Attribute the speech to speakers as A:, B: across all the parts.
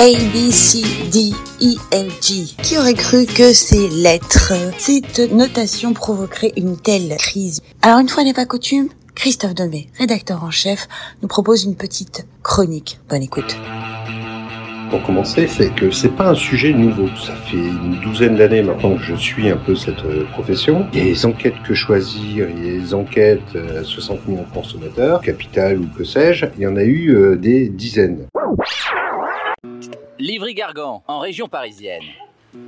A: A, B, C, D, E, F, G. Qui aurait cru que ces lettres, cette notation provoquerait une telle crise? Alors une fois n'est pas coutume, Christophe Domé, rédacteur en chef, nous propose une petite chronique. Bonne écoute.
B: Pour commencer, c'est que c'est pas un sujet nouveau. Ça fait une douzaine d'années maintenant que je suis un peu cette euh, profession. Il y a les enquêtes que choisir, il y a les enquêtes à 60 millions de consommateurs, capital ou que sais-je. Il y en a eu euh, des dizaines.
C: Livry-Gargan, en région parisienne.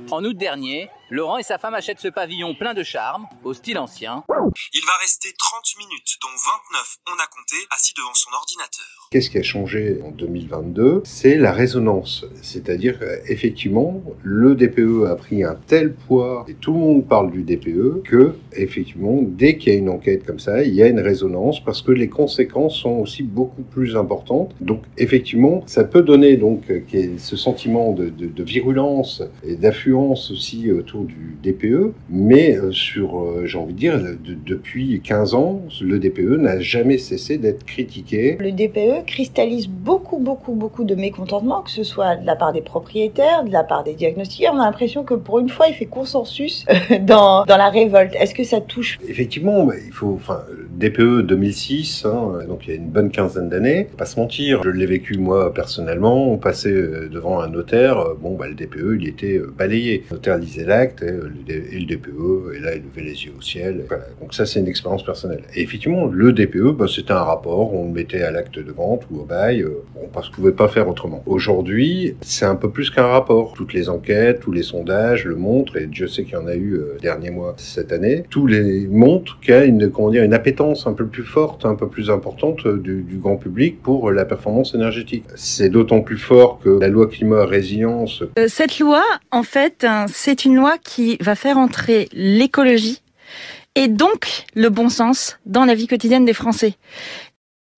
C: En août dernier, Laurent et sa femme achètent ce pavillon plein de charme, au style ancien.
D: Il va rester 30 minutes, dont 29 on a compté, assis devant son ordinateur.
B: Qu'est-ce qui a changé en 2022 C'est la résonance. C'est-à-dire, effectivement, le DPE a pris un tel poids, et tout le monde parle du DPE, que, effectivement, dès qu'il y a une enquête comme ça, il y a une résonance parce que les conséquences sont aussi beaucoup plus importantes. Donc, effectivement, ça peut donner donc ce sentiment de, de, de virulence et d'affluence aussi autour du DPE, mais euh, sur, euh, j'ai envie de dire, depuis 15 ans, le DPE n'a jamais cessé d'être critiqué.
E: Le DPE cristallise beaucoup, beaucoup, beaucoup de mécontentement, que ce soit de la part des propriétaires, de la part des diagnostiqueurs. On a l'impression que pour une fois, il fait consensus euh, dans, dans la révolte. Est-ce que ça touche?
B: Effectivement, il faut, enfin, DPE 2006, hein, donc il y a une bonne quinzaine d'années. Pas se mentir, je l'ai vécu moi personnellement. On passait devant un notaire, bon, bah, le DPE, il était balayé. Le notaire lisait l'acte et le DPE, et là, il levait les yeux au ciel. Donc ça, c'est une expérience personnelle. Et effectivement, le DPE, bah, c'était un rapport, on le mettait à l'acte de vente ou au bail, euh, parce qu'on pouvait pas faire autrement. Aujourd'hui, c'est un peu plus qu'un rapport. Toutes les enquêtes, tous les sondages le montrent, et Dieu sait qu'il y en a eu euh, dernier mois cette année, tous les montrent qu'il y a une, comment dire, une appétence un peu plus forte, un peu plus importante euh, du, grand public pour la performance énergétique. C'est d'autant plus fort que la loi climat résilience.
F: Euh, cette loi, en fait, hein, c'est une loi qui va faire entrer l'écologie et donc le bon sens dans la vie quotidienne des Français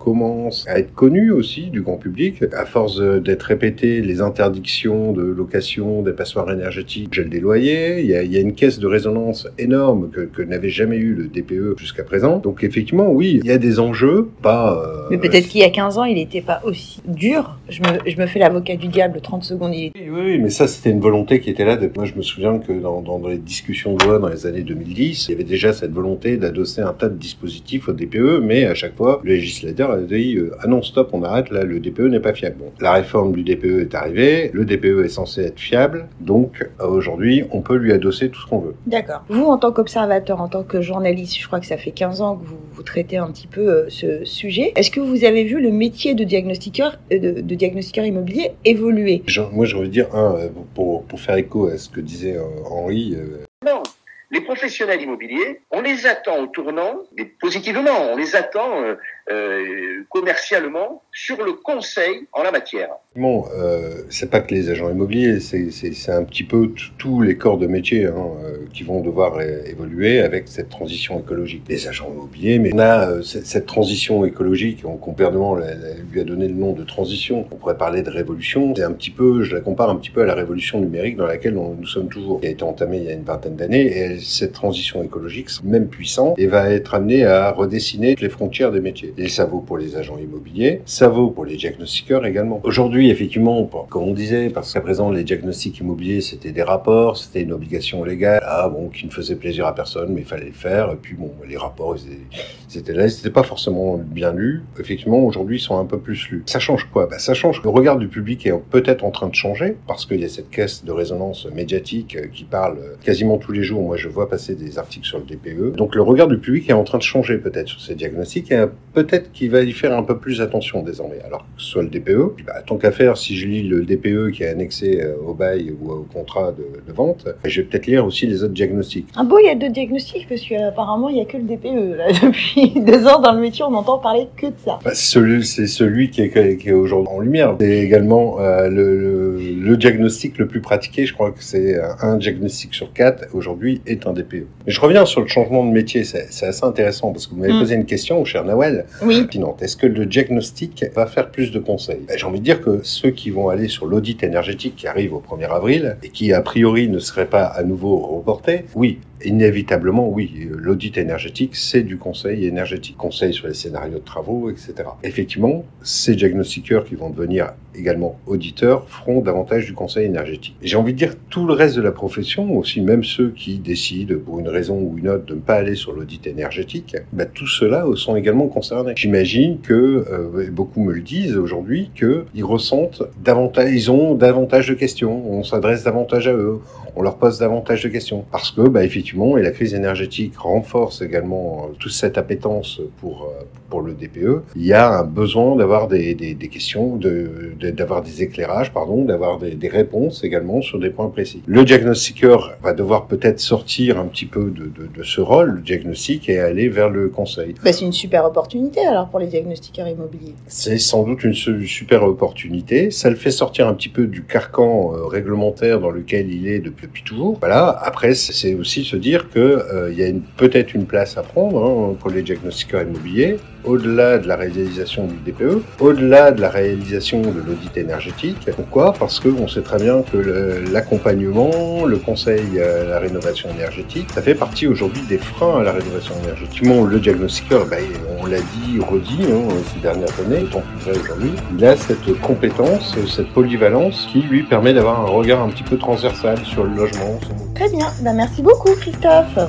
B: commence à être connu aussi du grand public, à force d'être répété les interdictions de location des passoires énergétiques, gel des loyers, il y a, il y a une caisse de résonance énorme que, que n'avait jamais eu le DPE jusqu'à présent. Donc effectivement, oui, il y a des enjeux, pas...
E: Euh, Mais peut-être qu'il y a 15 ans, il n'était pas aussi dur. Je me, je me fais l'avocat du diable 30 secondes. Il...
B: Oui, oui, mais ça, c'était une volonté qui était là. Moi, je me souviens que dans, dans les discussions de loi dans les années 2010, il y avait déjà cette volonté d'adosser un tas de dispositifs au DPE, mais à chaque fois, le législateur a dit euh, ah non stop on arrête là le DPE n'est pas fiable. Bon, la réforme du DPE est arrivée, le DPE est censé être fiable, donc euh, aujourd'hui on peut lui adosser tout ce qu'on veut.
E: D'accord. Vous en tant qu'observateur, en tant que journaliste, je crois que ça fait 15 ans que vous, vous traitez un petit peu euh, ce sujet. Est-ce que vous avez vu le métier de diagnostiqueur de, de diagnostiqueur immobilier évoluer?
B: Genre, Moi je veux dire un pour, pour faire écho à ce que disait Henri.
G: Non les professionnels immobiliers, on les attend au tournant, et positivement, on les attend euh, commercialement sur le conseil en la matière.
B: Bon, euh, c'est pas que les agents immobiliers, c'est un petit peu tous les corps de métier hein, euh, qui vont devoir évoluer avec cette transition écologique. Les agents immobiliers, mais on a cette transition écologique, on, gouvernement lui a donné le nom de transition. On pourrait parler de révolution. C'est un petit peu, je la compare un petit peu à la révolution numérique dans laquelle nous sommes toujours, qui a été entamée il y a une vingtaine d'années. Et cette transition écologique, même puissante, et va être amenée à redessiner les frontières des métiers. Et ça vaut pour les agents immobiliers, ça vaut pour les diagnostiqueurs également. Aujourd'hui, effectivement, comme on disait, parce qu'à présent, les diagnostics immobiliers, c'était des rapports, c'était une obligation légale, ah, bon, qui ne faisait plaisir à personne, mais il fallait le faire. Et puis, bon, les rapports, c'était là, c'était pas forcément bien lu. Effectivement, aujourd'hui, ils sont un peu plus lus. Ça change quoi? Bah, Ça change le regard du public est peut-être en train de changer, parce qu'il y a cette caisse de résonance médiatique euh, qui parle euh, quasiment tous les jours. Moi, je vois passer des articles sur le DPE. Donc, le regard du public est en train de changer peut-être sur ces diagnostics, peut-être qu'il va y faire un peu plus attention désormais. Alors, que ce soit le DPE, bah, tant qu'à faire, si je lis le DPE qui est annexé euh, au bail ou au contrat de, de vente, je vais peut-être lire aussi les autres diagnostics.
E: Ah bon, il y a deux diagnostics parce qu'apparemment il y a que le DPE là. Depuis deux ans dans le métier, on entend parler que de ça.
B: Bah, celui, c'est celui qui est, qui est aujourd'hui en lumière. C'est également euh, le, le, le, diagnostic le plus pratiqué. Je crois que c'est un diagnostic sur quatre aujourd'hui est un DPE. Mais je reviens sur le changement de métier. C'est assez intéressant parce que vous m'avez mm. posé une question, cher Nawel.
E: Oui.
B: Est-ce que le diagnostic va faire plus de conseils? Bah, J'ai envie de dire que ceux qui vont aller sur l'audit énergétique qui arrive au 1er avril et qui a priori ne serait pas à nouveau reporté, oui, inévitablement, oui, l'audit énergétique, c'est du conseil énergétique, conseil sur les scénarios de travaux, etc. Effectivement, ces diagnostiqueurs qui vont devenir également auditeurs feront davantage du conseil énergétique. J'ai envie de dire tout le reste de la profession, aussi même ceux qui décident pour une raison ou une autre de ne pas aller sur l'audit énergétique, bah, tout cela sont également concernés. J'imagine que euh, beaucoup me le disent aujourd'hui qu'ils ressentent davantage, ils ont davantage de questions, on s'adresse davantage à eux, on leur pose davantage de questions parce que bah, effectivement et la crise énergétique renforce également euh, toute cette appétence pour euh, pour le DPE. Il y a un besoin d'avoir des, des, des questions, de d'avoir des éclairages, pardon, d'avoir des, des, réponses également sur des points précis. Le diagnostiqueur va devoir peut-être sortir un petit peu de, de, de, ce rôle, le diagnostic, et aller vers le conseil.
E: Bah, c'est une super opportunité alors pour les diagnostiqueurs immobiliers.
B: C'est sans doute une super opportunité. Ça le fait sortir un petit peu du carcan euh, réglementaire dans lequel il est depuis, depuis toujours. Voilà. Après, c'est aussi se dire que euh, y a peut-être une place à prendre hein, pour les diagnostiqueurs immobiliers au-delà de la réalisation du DPE, au-delà de la réalisation de l'audit énergétique. Pourquoi? Parce qu'on sait très bien que l'accompagnement, le, conseil à la rénovation énergétique, ça fait partie aujourd'hui des freins à la rénovation énergétique. Le diagnostiqueur, ben, on l'a dit, redit hein, ces dernières années, autant plus vrai aujourd'hui, il a cette compétence, cette polyvalence qui lui permet d'avoir un regard un petit peu transversal sur le logement.
E: Très bien, ben, merci beaucoup Christophe.